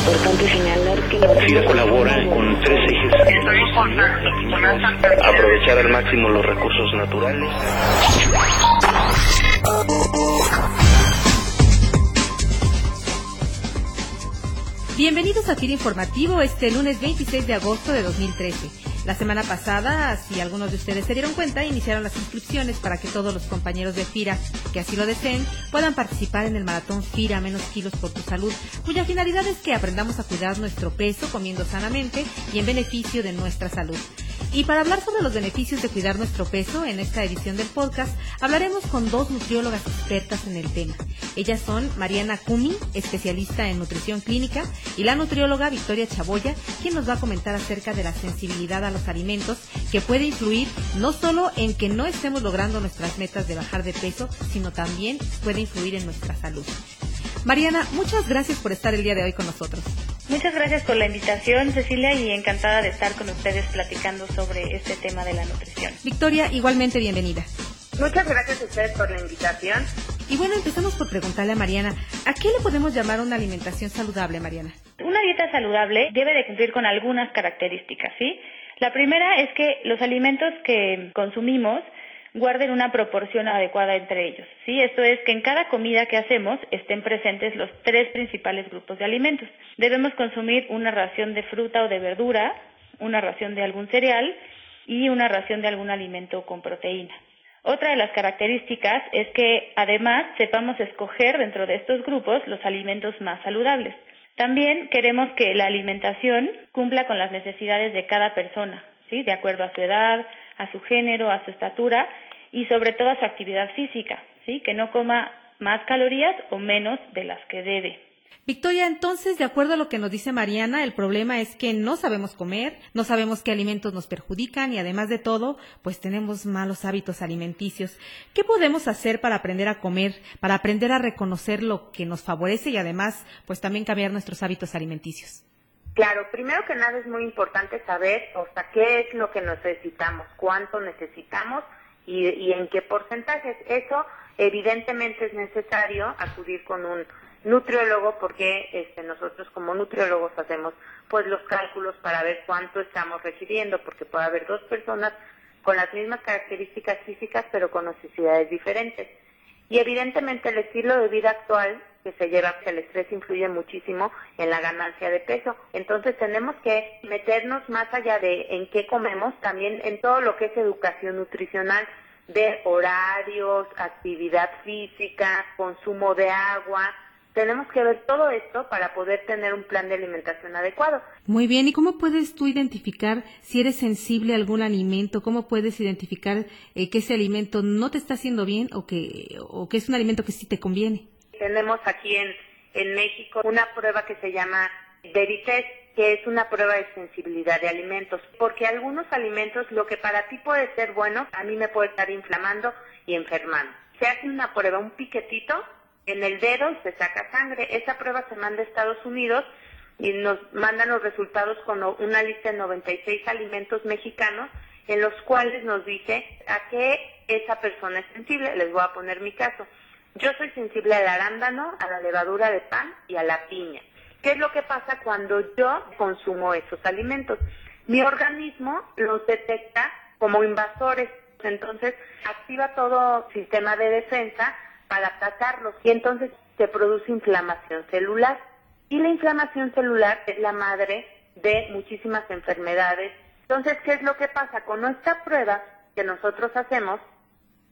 importante señalar que la FIRA colabora con tres ejes. Aprovechar al máximo los recursos naturales. Bienvenidos a FIRA Informativo este lunes 26 de agosto de 2013. La semana pasada, si algunos de ustedes se dieron cuenta, iniciaron las inscripciones para que todos los compañeros de FIRA que así lo deseen puedan participar en el maratón FIRA Menos Kilos por tu Salud, cuya finalidad es que aprendamos a cuidar nuestro peso comiendo sanamente y en beneficio de nuestra salud. Y para hablar sobre los beneficios de cuidar nuestro peso, en esta edición del podcast hablaremos con dos nutriólogas expertas en el tema. Ellas son Mariana Cumi, especialista en nutrición clínica, y la nutrióloga Victoria Chaboya, quien nos va a comentar acerca de la sensibilidad a los alimentos que puede influir no solo en que no estemos logrando nuestras metas de bajar de peso, sino también puede influir en nuestra salud. Mariana, muchas gracias por estar el día de hoy con nosotros. Muchas gracias por la invitación, Cecilia, y encantada de estar con ustedes platicando sobre este tema de la nutrición. Victoria, igualmente bienvenida. Muchas gracias a ustedes por la invitación. Y bueno, empezamos por preguntarle a Mariana, ¿a qué le podemos llamar una alimentación saludable, Mariana? Una dieta saludable debe de cumplir con algunas características, ¿sí? La primera es que los alimentos que consumimos guarden una proporción adecuada entre ellos. ¿sí? Esto es que en cada comida que hacemos estén presentes los tres principales grupos de alimentos. Debemos consumir una ración de fruta o de verdura, una ración de algún cereal y una ración de algún alimento con proteína. Otra de las características es que además sepamos escoger dentro de estos grupos los alimentos más saludables. También queremos que la alimentación cumpla con las necesidades de cada persona, ¿sí? de acuerdo a su edad, a su género, a su estatura y sobre todo a su actividad física, ¿sí? Que no coma más calorías o menos de las que debe. Victoria, entonces, de acuerdo a lo que nos dice Mariana, el problema es que no sabemos comer, no sabemos qué alimentos nos perjudican y además de todo, pues tenemos malos hábitos alimenticios. ¿Qué podemos hacer para aprender a comer, para aprender a reconocer lo que nos favorece y además, pues también cambiar nuestros hábitos alimenticios? Claro, primero que nada es muy importante saber, o sea, qué es lo que necesitamos, cuánto necesitamos y, en qué porcentajes. Eso evidentemente es necesario acudir con un nutriólogo porque este, nosotros como nutriólogos hacemos pues los cálculos para ver cuánto estamos requiriendo porque puede haber dos personas con las mismas características físicas pero con necesidades diferentes. Y evidentemente el estilo de vida actual que se lleva, que el estrés influye muchísimo en la ganancia de peso. Entonces tenemos que meternos más allá de en qué comemos, también en todo lo que es educación nutricional, de horarios, actividad física, consumo de agua, tenemos que ver todo esto para poder tener un plan de alimentación adecuado. Muy bien, ¿y cómo puedes tú identificar si eres sensible a algún alimento? ¿Cómo puedes identificar eh, que ese alimento no te está haciendo bien o que, o que es un alimento que sí te conviene? Tenemos aquí en, en México una prueba que se llama Veritest, que es una prueba de sensibilidad de alimentos, porque algunos alimentos lo que para ti puede ser bueno, a mí me puede estar inflamando y enfermando. Se hace una prueba, un piquetito en el dedo se saca sangre. Esa prueba se manda a Estados Unidos y nos mandan los resultados con una lista de 96 alimentos mexicanos en los cuales nos dice a qué esa persona es sensible. Les voy a poner mi caso. Yo soy sensible al arándano, a la levadura de pan y a la piña. ¿Qué es lo que pasa cuando yo consumo esos alimentos? Mi organismo los detecta como invasores, entonces activa todo sistema de defensa para atacarlos y entonces se produce inflamación celular. Y la inflamación celular es la madre de muchísimas enfermedades. Entonces, ¿qué es lo que pasa? Con nuestra prueba que nosotros hacemos,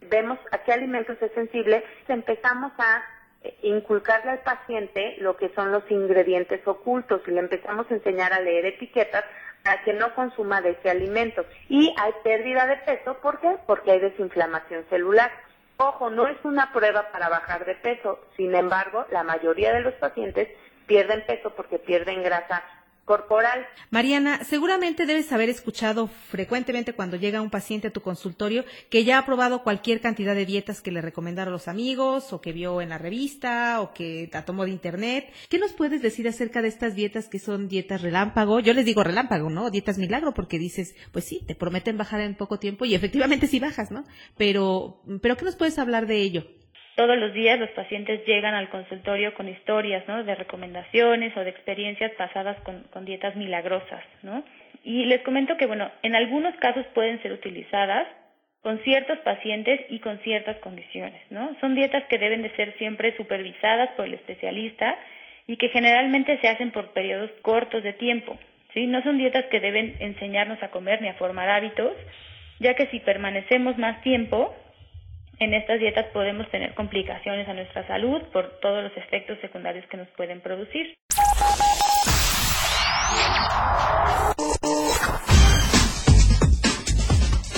vemos a qué alimentos es sensible, empezamos a eh, inculcarle al paciente lo que son los ingredientes ocultos y le empezamos a enseñar a leer etiquetas para que no consuma de ese alimento. Y hay pérdida de peso, ¿por qué? Porque hay desinflamación celular. Ojo, no es una prueba para bajar de peso, sin embargo, la mayoría de los pacientes pierden peso porque pierden grasa corporal. Mariana, seguramente debes haber escuchado frecuentemente cuando llega un paciente a tu consultorio que ya ha probado cualquier cantidad de dietas que le recomendaron los amigos o que vio en la revista o que la tomó de internet. ¿Qué nos puedes decir acerca de estas dietas que son dietas relámpago? Yo les digo relámpago, ¿no? Dietas milagro porque dices, pues sí, te prometen bajar en poco tiempo y efectivamente sí bajas, ¿no? Pero, pero ¿qué nos puedes hablar de ello? Todos los días los pacientes llegan al consultorio con historias, ¿no? De recomendaciones o de experiencias pasadas con, dietas milagrosas, ¿no? Y les comento que, bueno, en algunos casos pueden ser utilizadas con ciertos pacientes y con ciertas condiciones, ¿no? Son dietas que deben de ser siempre supervisadas por el especialista y que generalmente se hacen por periodos cortos de tiempo, ¿sí? No son dietas que deben enseñarnos a comer ni a formar hábitos, ya que si permanecemos más tiempo en estas dietas podemos tener complicaciones a nuestra salud por todos los efectos secundarios que nos pueden producir.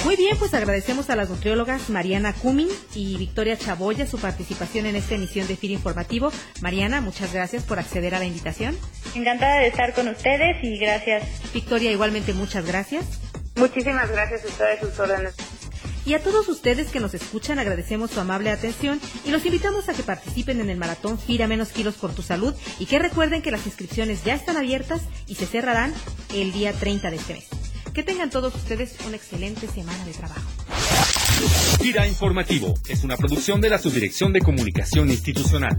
Muy bien, pues agradecemos a las nutriólogas Mariana Cumin y Victoria Chaboya su participación en esta emisión de FIR Informativo. Mariana, muchas gracias por acceder a la invitación. Encantada de estar con ustedes y gracias. Victoria, igualmente muchas gracias. Muchísimas gracias a ustedes sus órdenes. Y a todos ustedes que nos escuchan agradecemos su amable atención y los invitamos a que participen en el maratón FIRA Menos Kilos por tu Salud y que recuerden que las inscripciones ya están abiertas y se cerrarán el día 30 de este mes. Que tengan todos ustedes una excelente semana de trabajo. Gira Informativo es una producción de la Subdirección de Comunicación Institucional.